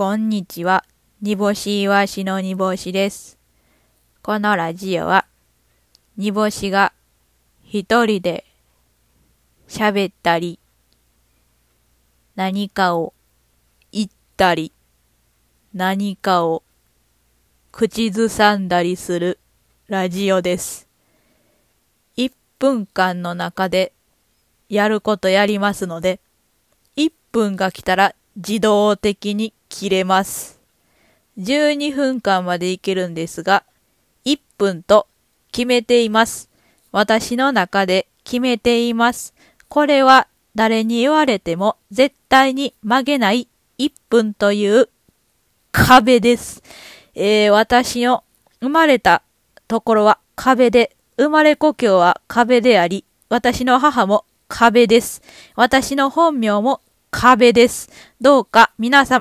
こんにちは。煮干しいわしの煮干しです。このラジオは、煮干しが一人で喋ったり、何かを言ったり、何かを口ずさんだりするラジオです。1分間の中でやることやりますので、1分が来たら自動的に切れます。12分間までいけるんですが、1分と決めています。私の中で決めています。これは誰に言われても絶対に曲げない1分という壁です。えー私の生まれたところは壁で、生まれ故郷は壁であり、私の母も壁です。私の本名も壁です。どうか皆さん